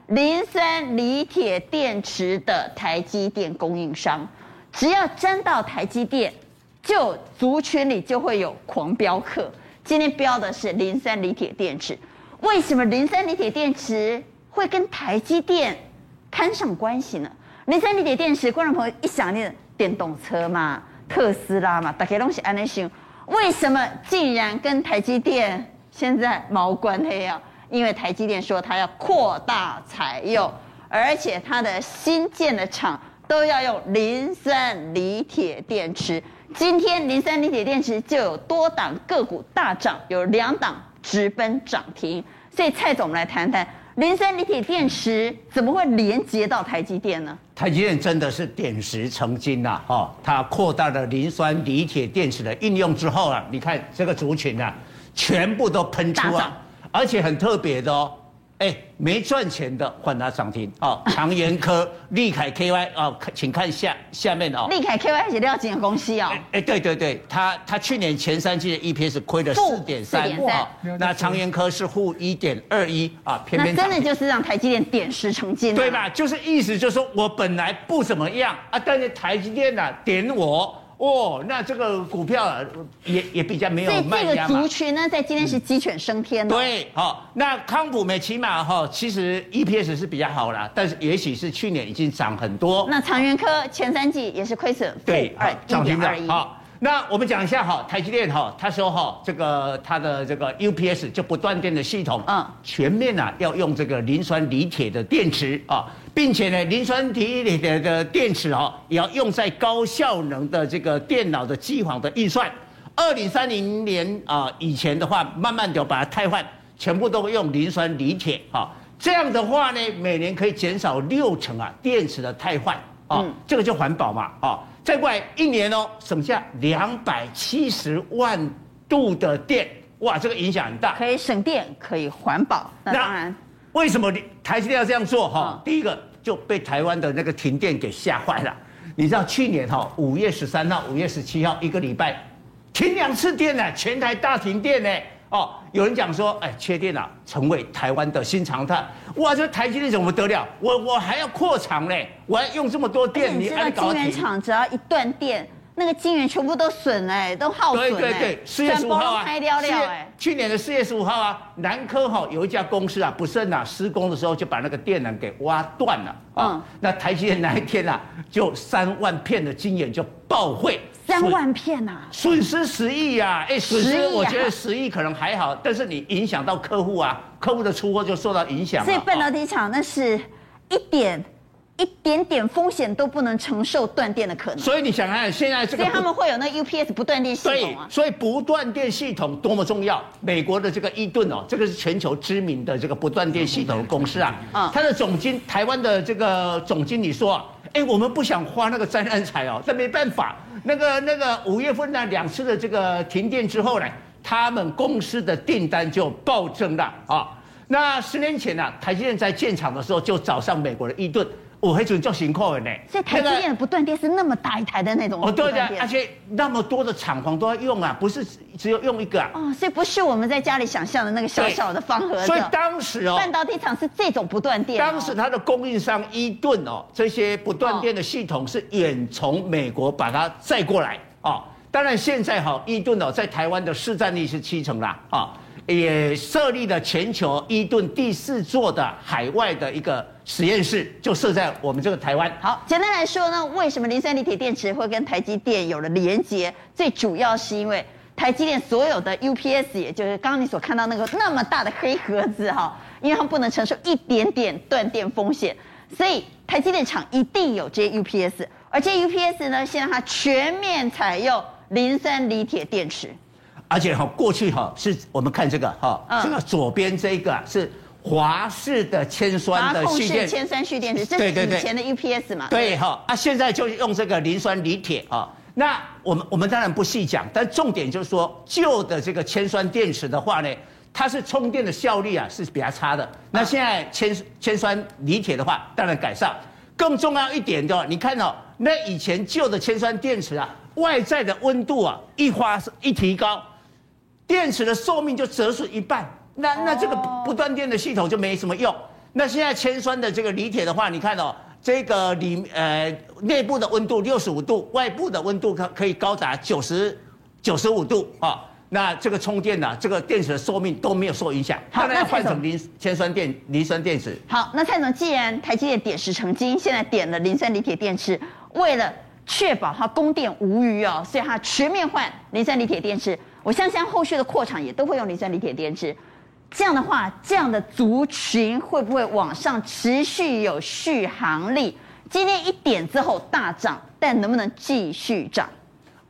磷酸锂铁电池的台积电供应商，只要沾到台积电，就族群里就会有狂飙客。今天飙的是磷酸锂铁电池，为什么磷酸锂铁电池？会跟台积电攀上关系呢？磷酸锂铁电池，观众朋友一想念电动车嘛，特斯拉嘛，大家东西安内想，为什么竟然跟台积电现在毛关系啊？因为台积电说它要扩大采用，而且它的新建的厂都要用磷酸锂铁电池。今天磷酸锂铁电池就有多档个股大涨，有两档直奔涨停。所以蔡总，我们来谈谈。磷酸锂铁电池怎么会连接到台积电呢？台积电真的是点石成金呐！哈，它扩大了磷酸锂铁电池的应用之后啊，你看这个族群啊，全部都喷出啊，而且很特别的哦。哎，没赚钱的换它涨停哦。长延科、利凯 KY 哦，请看下下面哦。利凯 KY 是料金的公司哦。哎，对对对，它它去年前三季的 EPS 亏了四点三，那长延科是负一点二一啊，偏偏那真的就是让台积电点石成金，对吧？就是意思就是说我本来不怎么样啊，但是台积电呢点我。哦，那这个股票也也比较没有卖压嘛。这个族群呢，在今天是鸡犬升天的。对，好，那康普美起码哈，其实 EPS 是比较好啦，但是也许是去年已经涨很多。那长源科前三季也是亏损，对，涨停的。好，那我们讲一下哈，台积电哈，他说哈，这个它的这个 UPS 就不断电的系统，嗯，全面啊要用这个磷酸锂铁的电池啊。并且呢，磷酸锂里的的电池哦，也要用在高效能的这个电脑的机房的运算，二零三零年啊以前的话，慢慢的把它汰换，全部都用磷酸锂铁啊，这样的话呢，每年可以减少六成啊电池的汰换啊，嗯、这个就环保嘛啊。再过来一年哦，省下两百七十万度的电，哇，这个影响很大。可以省电，可以环保。那当然，为什么台积电要这样做哈？嗯、第一个就被台湾的那个停电给吓坏了。你知道去年哈五月十三号、五月十七号一个礼拜停两次电呢，全台大停电呢。哦，有人讲说，哎，缺电啊，成为台湾的新常态。哇，这台积电怎么得了？我我还要扩厂呢，我还用这么多电，你知道晶圆厂只要一断电。那个晶圆全部都损哎，都耗损哎。对对对，四月十五号啊，去年的四月十五号啊，南科哈有一家公司啊，不慎啊，施工的时候就把那个电缆给挖断了。嗯。那台积电那一天啊，就三万片的晶圆就报废。三万片呐，损失十亿呀！哎，损失我觉得十亿可能还好，但是你影响到客户啊，客户的出货就受到影响。所以半导体厂那是一点。一点点风险都不能承受断电的可能，所以你想看现在这个，所以他们会有那 UPS 不断电系统啊。所以不断电系统多么重要？美国的这个伊顿哦，这个是全球知名的这个不断电系统的公司啊。啊，他的总经台湾的这个总经理说啊，哎，我们不想花那个灾难财哦，但没办法，那个那个五月份呢两次的这个停电之后呢，他们公司的订单就暴增了啊。那十年前呢，台积电在建厂的时候就找上美国的伊顿。我还准叫新科的呢，所以台积电不断电是那么大一台的那种哦，对的，而且那么多的厂房都要用啊，不是只有用一个啊。哦，所以不是我们在家里想象的那个小小的方盒子。所以当时哦，半导体厂是这种不断电。当时它的供应商伊顿哦，这些不断电的系统是远从美国把它载过来哦。当然现在哈，伊顿哦在台湾的市占率是七成啦啊。也设立了全球伊顿第四座的海外的一个实验室，就设在我们这个台湾。好，简单来说呢，为什么磷酸锂铁电池会跟台积电有了连接？最主要是因为台积电所有的 UPS，也就是刚刚你所看到那个那么大的黑盒子哈，因为它不能承受一点点断电风险，所以台积电厂一定有这些 UPS，而这些 UPS 呢，现在它全面采用磷酸锂铁电池。而且哈，过去哈是我们看这个哈，这个左边这个是华氏的铅酸的蓄电，铅酸蓄电池，这是以前的 UPS 嘛？对哈，啊，现在就用这个磷酸锂铁啊。那我们我们当然不细讲，但重点就是说，旧的这个铅酸电池的话呢，它是充电的效率啊是比较差的。那现在铅铅酸锂铁的话，当然改善。更重要一点的，你看到那以前旧的铅酸电池啊，外在的温度啊一发一提高。电池的寿命就折损一半，那那这个不断电的系统就没什么用。那现在铅酸的这个锂铁的话，你看哦，这个里呃内部的温度六十五度，外部的温度可可以高达九十九十五度啊。那这个充电呢，这个电池的寿命都没有受影响。好，那换成磷铅酸电磷酸电池。好，那蔡总，既然台积电点石成金，现在点了磷酸锂铁电池，为了确保它供电无虞哦，所以它全面换磷酸锂铁电池。我相信后续的扩厂也都会用磷酸锂铁电池，这样的话，这样的族群会不会往上持续有续航力？今天一点之后大涨，但能不能继续涨？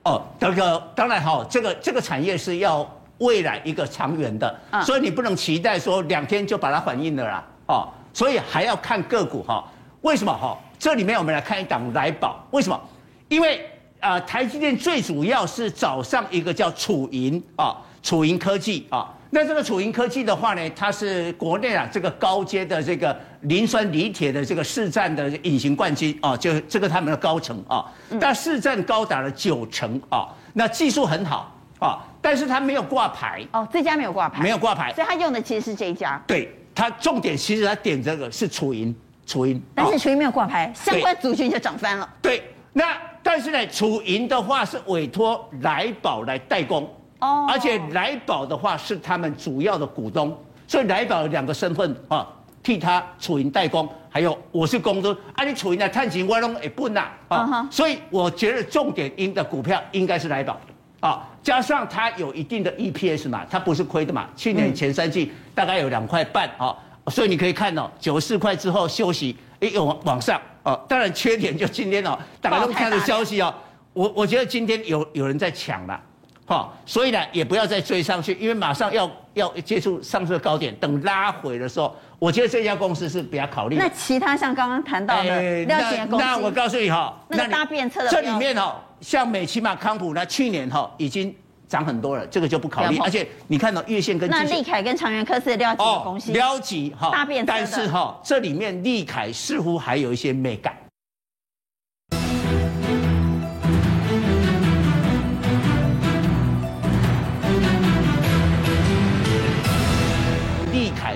哦，这个当然哈，这个这个产业是要未来一个长远的，嗯、所以你不能期待说两天就把它反应了啦，哦，所以还要看个股哈。为什么哈？这里面我们来看一档来宝，为什么？因为。啊、呃，台积电最主要是找上一个叫楚银啊，楚银科技啊。那这个楚银科技的话呢，它是国内啊这个高阶的这个磷酸锂铁的这个市占的隐形冠军啊，就这个他们的高层啊，但市占高达了九成啊，那技术很好啊，但是它没有挂牌哦，这家没有挂牌，没有挂牌，所以他用的其实是这一家。对，它重点其实它点这个是楚银，楚银，但是楚银没有挂牌，相关族群就涨翻了。对，那。但是呢，楚银的话是委托来宝来代工，哦，而且来宝的话是他们主要的股东，所以来宝有两个身份啊，替他楚银代工，还有我是公司，啊，你楚银的探钱我拢会分呐，啊，所以我觉得重点应的股票应该是来宝，啊，加上它有一定的 EPS 嘛，它不是亏的嘛，去年前三季大概有两块半啊，所以你可以看到九十四块之后休息，哎，有往上。哦，当然缺点就今天哦，大家都看的消息哦，我我觉得今天有有人在抢了，好，所以呢，也不要再追上去，因为马上要要接触上次的高点，等拉回的时候，我觉得这家公司是比较考虑。那其他像刚刚谈到的廖姐公司，那我告诉你哈，那个搭便车的这里面哈，像美琪玛康普呢，去年哈已经涨很多了，这个就不考虑。而且你看到月线跟那利凯跟长源科是廖姐的公司，廖姐哈搭便车，但是哈这里面利凯似乎还有一些美感。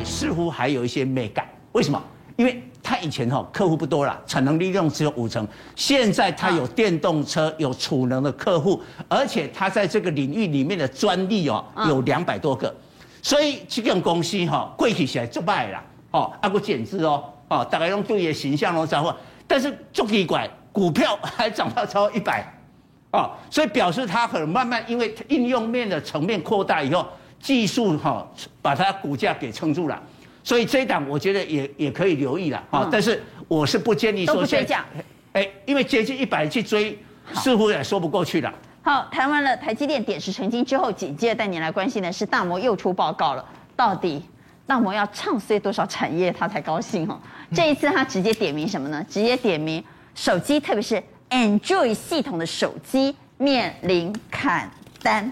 似乎还有一些美感，为什么？因为他以前哈客户不多了，产能利用只有五成，现在他有电动车、有储能的客户，而且他在这个领域里面的专利哦有两百多个，所以这个公司哈贵起来就卖了哦，啊个减资哦哦，大概用对的形象哦，然后但是就奇怪，股票还涨到超过一百哦，所以表示它可能慢慢因为应用面的层面扩大以后。技术哈，把它股价给撑住了，所以这一档我觉得也也可以留意了啊。但是我是不建议说追价，哎，因为接近一百去追，似乎也说不过去了。好，谈完了台积电点石成金之后，紧接着带你来关心的是大摩又出报告了，到底大摩要唱衰多少产业他才高兴哦？这一次他直接点名什么呢？直接点名手机，特别是 Android 系统的手机面临砍单。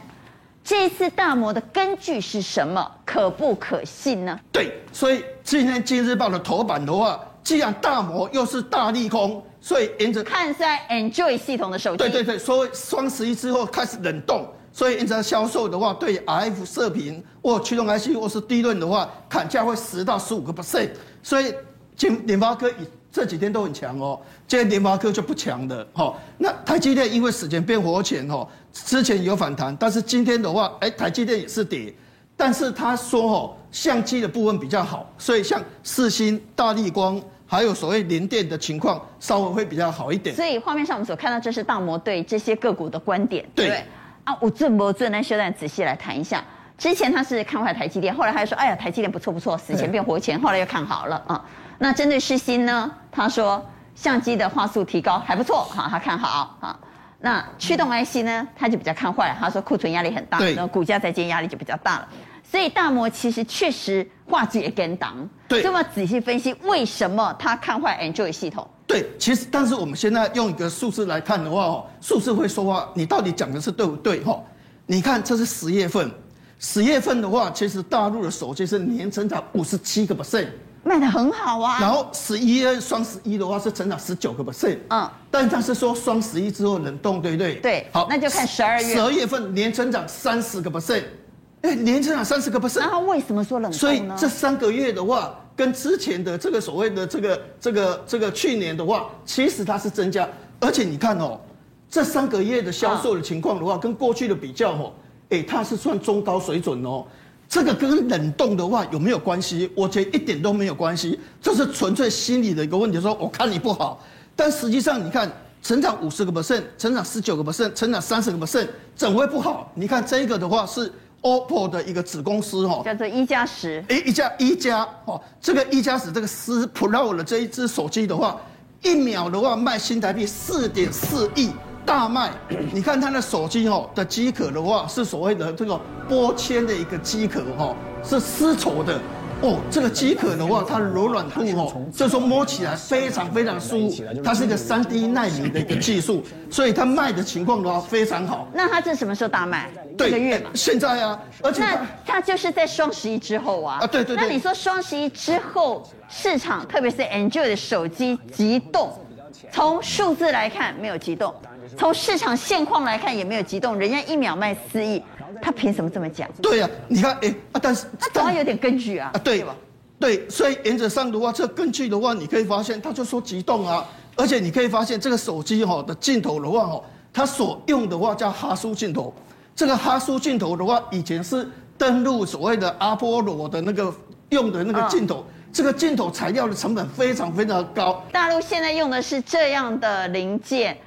这一次大摩的根据是什么？可不可信呢？对，所以今天《今日报》的头版的话，既然大摩又是大利空，所以沿着看衰 Android 系统的手机。对对对，所以双十一之后开始冷冻，所以沿着销售的话，对 RF 射频或驱动 IC 或是 DRAM 的话，砍价会十到十五个 percent。所以联联发科以这几天都很强哦，今天联发科就不强的。好，那台积电因为死前变活前哦。之前有反弹，但是今天的话，哎，台积电也是跌，但是他说哦，相机的部分比较好，所以像四星、大力光，还有所谓零电的情况，稍微会比较好一点。所以画面上我们所看到，这是大摩对这些个股的观点，对，对，啊，我这么这，那休蛋仔细来谈一下。之前他是看坏台积电，后来他又说，哎呀，台积电不错不错，死前变活钱，后来又看好了啊。那针对世芯呢，他说相机的画素提高还不错，哈，他看好啊。那驱动 IC 呢，他就比较看坏了。他说库存压力很大，然后股价在今天压力就比较大了。所以大摩其实确实话也跟档。对，这么仔细分析，为什么他看坏 Android 系统？对，其实但是我们现在用一个数字来看的话，哦，数字会说话，你到底讲的是对不对？哈，你看这是十月份，十月份的话，其实大陆的手机是年成长五十七个 percent。卖的很好啊，然后十一月双十一的话是成长十九个 percent，嗯，但他是说双十一之后冷冻，对不对？对，好，那就看十二月，十二月份年成长三十个 percent，哎，年成长三十个 percent，那他为什么说冷冻呢？所以这三个月的话，跟之前的这个所谓的这个这个这个去年的话，其实它是增加，而且你看哦，这三个月的销售的情况的话，跟过去的比较哦，哎，它是算中高水准哦。这个跟冷冻的话有没有关系？我觉得一点都没有关系，这是纯粹心理的一个问题。说我看你不好，但实际上你看成长五十个 percent，成长十九个 percent，成长三十个 percent，怎么会不好？你看这个的话是 OPPO 的一个子公司哈，叫做一加十。哎，一加一加哦，这个一加十这个十 Pro 的这一只手机的话，一秒的话卖新台币四点四亿。大卖，你看它的手机哦的机壳的话，是所谓的这个玻纤的一个机壳哈，是丝绸的哦。这个机壳的话，它的柔软度哦，就是说摸起来非常非常舒服。它是一个三 D 纳米的一个技术，所以它卖的情况的话非常好。那它这什么时候大卖？对，这个月嘛。现在啊，而且那它就是在双十一之后啊。啊，对对对。那你说双十一之后市场，特别是 Android 的手机急动，从数字来看没有急动。从市场现况来看，也没有激动，人家一秒卖四亿，他凭什么这么讲？对呀、啊，你看，哎啊，但是他总要有点根据啊。啊，对吧？对，所以原则上的话，这个根据的话，你可以发现，他就说激动啊，而且你可以发现这个手机哈的镜头的话哈，它所用的话叫哈苏镜头，这个哈苏镜头的话，以前是登陆所谓的阿波罗的那个用的那个镜头，哦、这个镜头材料的成本非常非常高。大陆现在用的是这样的零件。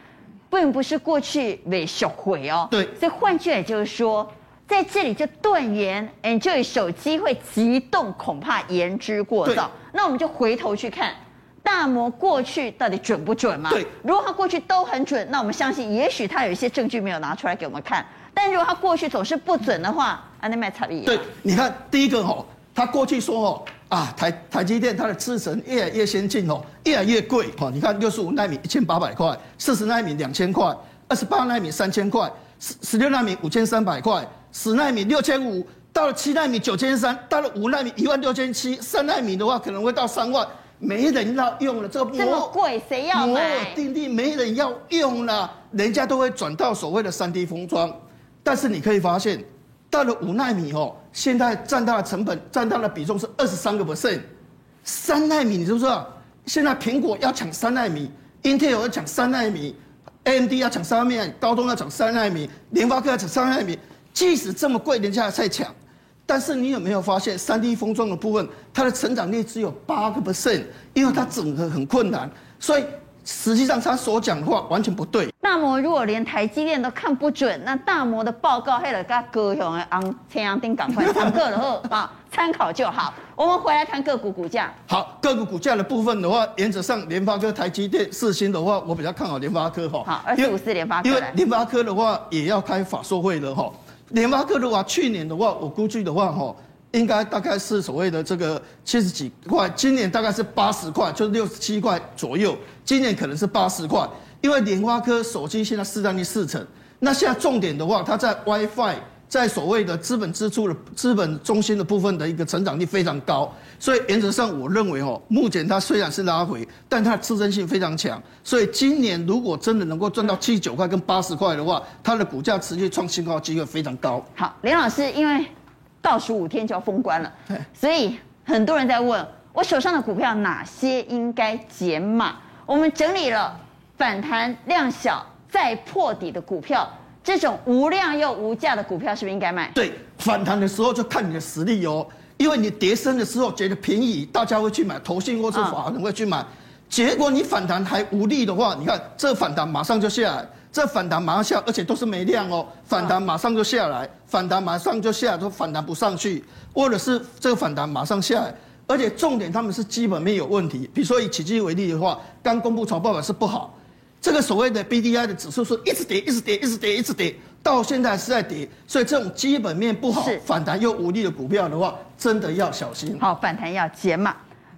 并不是过去被销毁哦，对，所以换句也就是说，在这里就断言，Android 手机会急动，恐怕言之过早。那我们就回头去看，大摩过去到底准不准嘛？对，如果他过去都很准，那我们相信，也许他有一些证据没有拿出来给我们看。但如果他过去总是不准的话，那卖差异。对，你看第一个哦，他过去说哦啊台台积电它的制程越来越先进哦，越来越贵哦。你看六十五纳米一千八百块，四十纳米两千块，二十八纳米三千块，十十六纳米五千三百块，十纳米六千五，到了七纳米九千三，到了五纳米一万六千七，三纳米的话可能会到三万。没人要用了，这个这么贵，谁要买？摩尔定律没人要用了，人家都会转到所谓的三 D 封装。但是你可以发现，到了五纳米哦，现在占它的成本、占它的比重是二十三个 percent。三纳米，你知不知道？现在苹果要抢三纳米，Intel 要抢三纳米，AMD 要抢三纳米，高通要抢三纳米，联发科要抢三纳米。即使这么贵，人家还在抢。但是你有没有发现，三 D 封装的部分，它的成长率只有八个 percent，因为它整合很困难，所以实际上他所讲的话完全不对。大摩如果连台积电都看不准，那大摩的报告还得跟高雄的昂天阳丁赶快参课了后啊，参考就好。我们回来谈个股股价。好，个股股价的部分的话，原则上联发科、台积电、四星的话，我比较看好联发科哈。好，二四五四联发科。因为联发科的话也要开法说会了哈。联发科的话，去年的话，我估计的话，哈，应该大概是所谓的这个七十几块，今年大概是八十块，就是六十七块左右。今年可能是八十块，因为联发科手机现在市占率四成，那现在重点的话，它在 WiFi。在所谓的资本支出的资本中心的部分的一个成长率非常高，所以原则上我认为哦，目前它虽然是拉回，但它的支撑性非常强，所以今年如果真的能够赚到七十九块跟八十块的话，它的股价持续创新高机会非常高。好，林老师，因为倒数五天就要封关了，所以很多人在问我手上的股票哪些应该减码？我们整理了反弹量小再破底的股票。这种无量又无价的股票是不是应该买？对，反弹的时候就看你的实力哦，因为你跌升的时候觉得便宜，大家会去买，投信或是法人会去买。结果你反弹还无力的话，你看这反弹马上就下来，这反弹马上下，而且都是没量哦，反弹马上就下来，反弹马上就下来，都反弹不上去，或者是这个反弹马上下来，而且重点他们是基本面有问题。比如说以奇迹为例的话，刚公布财报表是不好。这个所谓的 B D I 的指数是一直跌，一直跌，一直跌，一直跌，到现在是在跌，所以这种基本面不好、反弹又无力的股票的话，真的要小心。好，反弹要减码。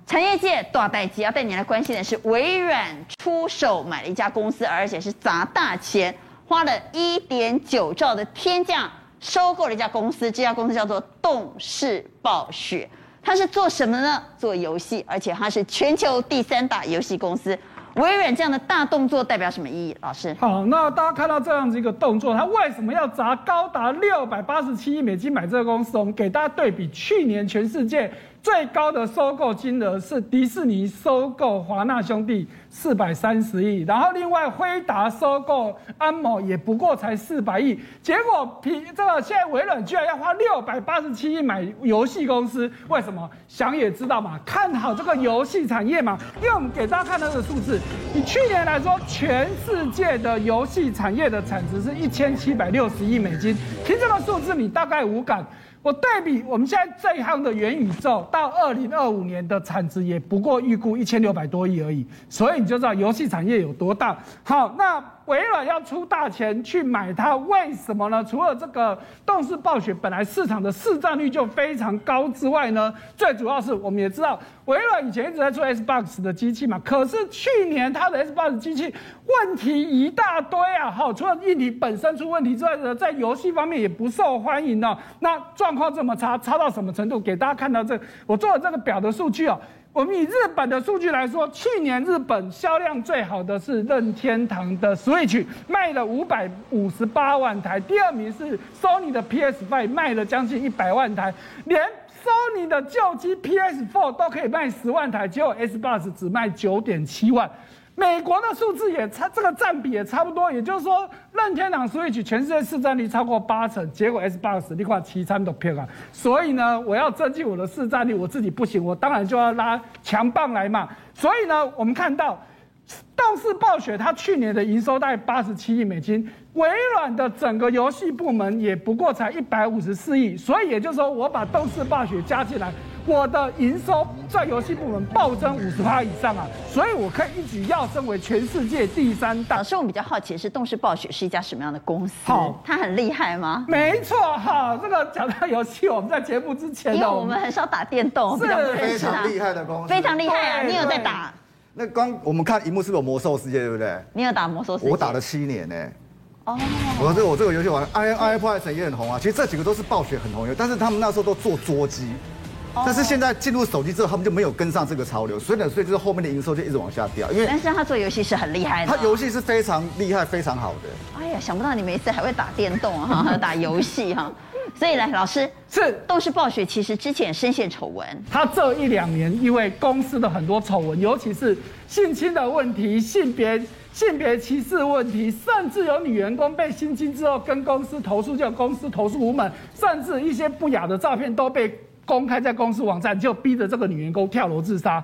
产业界大代机要带你来关心的是，微软出手买了一家公司，而且是砸大钱，花了一点九兆的天价收购了一家公司，这家公司叫做动视暴雪，它是做什么呢？做游戏，而且它是全球第三大游戏公司。微软这样的大动作代表什么意义？老师，好，那大家看到这样子一个动作，它为什么要砸高达六百八十七亿美金买这个公司？我们给大家对比，去年全世界。最高的收购金额是迪士尼收购华纳兄弟四百三十亿，然后另外辉达收购安某也不过才四百亿，结果平这个现在微软居然要花六百八十七亿买游戏公司，为什么？想也知道嘛，看好这个游戏产业嘛。因为我们给大家看那个数字，以去年来说，全世界的游戏产业的产值是一千七百六十亿美金，听这个数字你大概无感。我对比我们现在这一行的元宇宙，到二零二五年的产值也不过预估一千六百多亿而已，所以你就知道游戏产业有多大。好，那。微软要出大钱去买它，为什么呢？除了这个动视暴雪本来市场的市占率就非常高之外呢，最主要是我们也知道，微软以前一直在做 Xbox 的机器嘛，可是去年它的 Xbox 机器问题一大堆啊！好，除了硬体本身出问题之外呢，在游戏方面也不受欢迎哦。那状况这么差，差到什么程度？给大家看到这，我做了这个表的数据哦。我们以日本的数据来说，去年日本销量最好的是任天堂的 Switch，卖了五百五十八万台；第二名是 Sony 的 PS5，卖了将近一百万台；连 Sony 的旧机 PS4 都可以卖十万台，结果 Xbox 只卖九点七万。美国的数字也差，这个占比也差不多，也就是说，任天堂 Switch 全世界市占率超过八成，结果 Xbox 你看七成都偏啊，所以呢，我要增进我的市占率，我自己不行，我当然就要拉强棒来嘛。所以呢，我们看到动视暴雪它去年的营收大概八十七亿美金，微软的整个游戏部门也不过才一百五十四亿，所以也就是说，我把动视暴雪加进来。我的营收在游戏部门暴增五十趴以上啊，所以我可以一举要升为全世界第三大。老师，我们比较好奇的是，动视暴雪是一家什么样的公司？好，它很厉害吗？没错哈，这个讲到游戏，我们在节目之前，因为我们很少打电动，是非常啊厉害的公司，非常厉害啊！你有在打？那刚我们看荧幕是不是有魔兽世界，对不对？你有打魔兽世界？我打了七年呢。哦，我这个我这个游戏玩，I I F S 也很红啊。其实这几个都是暴雪很红的，但是他们那时候都做桌机，但是现在进入手机之后，他们就没有跟上这个潮流，所以呢，所以就是后面的营收就一直往下掉。因为但是他做游戏是很厉害的，他游戏是非常厉害、非常好的。哎呀，想不到你每次还会打电动哈，还 有打游戏哈。所以来，老师是都是暴雪其实之前深陷丑闻，他这一两年因为公司的很多丑闻，尤其是性侵的问题、性别性别歧视问题，甚至有女员工被性侵之后跟公司投诉，叫公司投诉无门，甚至一些不雅的照片都被公开在公司网站，就逼着这个女员工跳楼自杀。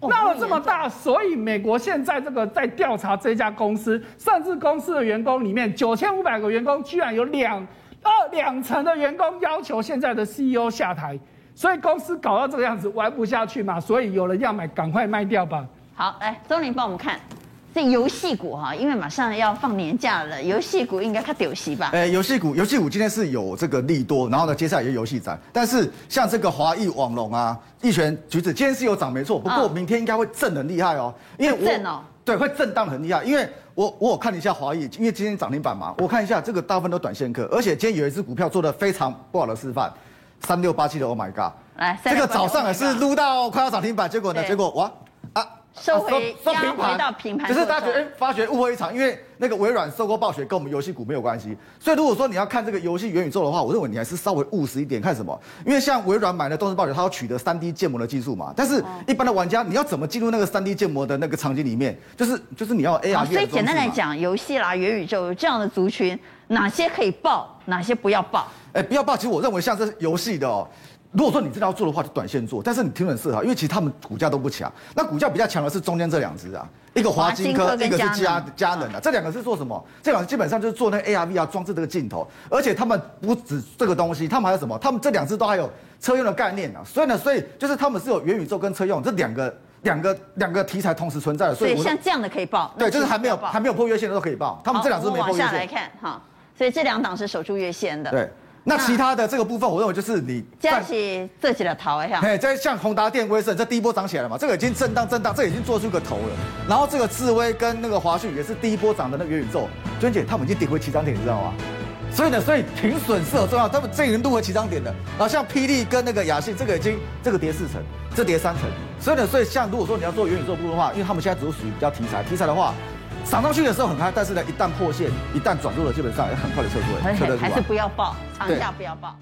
闹了这么大，所以美国现在这个在调查这家公司，甚至公司的员工里面九千五百个员工，居然有两。二两成的员工要求现在的 CEO 下台，所以公司搞到这个样子玩不下去嘛，所以有人要买，赶快卖掉吧。好，来钟林帮我们看这游戏股哈，因为马上要放年假了，游戏股应该它丢息吧？哎，游戏股，游戏股今天是有这个利多，然后呢，接下来有游戏展，但是像这个华谊网龙啊、一拳橘子，今天是有涨没错，不过明天应该会震很厉害哦，因为震哦。对，会震荡很厉害，因为我我有看了一下华谊，因为今天涨停板嘛，我看一下这个大部分都短线客，而且今天有一只股票做的非常不好的示范，三六八七的 Oh my God，来，这个早上也是撸到快要涨停板，结果呢，结果哇。收回收平盘到平盘，只是大家觉得哎，发觉误会一场，因为那个微软收购暴雪跟我们游戏股没有关系，所以如果说你要看这个游戏元宇宙的话，我认为你还是稍微务实一点，看什么？因为像微软买的动视暴雪，它要取得三 D 建模的技术嘛，但是一般的玩家你要怎么进入那个三 D 建模的那个场景里面？就是就是你要 AR。所以简单来讲，游戏啦、元宇宙这样的族群，哪些可以报，哪些不要报？哎，不要报。其实我认为像这游戏的哦。如果说你真的要做的话，就短线做，但是你停损设好，因为其实他们股价都不强。那股价比较强的是中间这两只啊，一个华金科，一个是佳佳能啊。这两个是做什么？这两个基本上就是做那个 AR VR 装置这个镜头，而且他们不止这个东西，他们还有什么？他们这两只都还有车用的概念啊。所以呢，所以就是他们是有元宇宙跟车用这两个两个两个题材同时存在的。所以像这样的可以报，对，就是还没有还没有破月线的都可以报。他们这两只没破月线。往下来看哈，所以这两档是守住月线的。对。那其他的这个部分，我认为就是你加起自己的头一下，哎，在像宏达电、威盛，这第一波涨起来了嘛？这个已经震荡震荡，这已经做出个头了。然后这个智威跟那个华讯也是第一波涨的那个元宇宙，娟姐他们已经跌回起涨点，你知道吗？所以呢，所以停损是很重要，他们这已经录回起涨点了。然后像霹雳跟那个雅信，这个已经这个跌四成，这跌三成。所以呢，所以像如果说你要做元宇宙部分的话，因为他们现在只是属于比较题材，题材的话。涨上去的时候很嗨，但是呢，一旦破线，一旦转弱了，基本上要很快的撤退，撤退。还是不要报，长假不要报。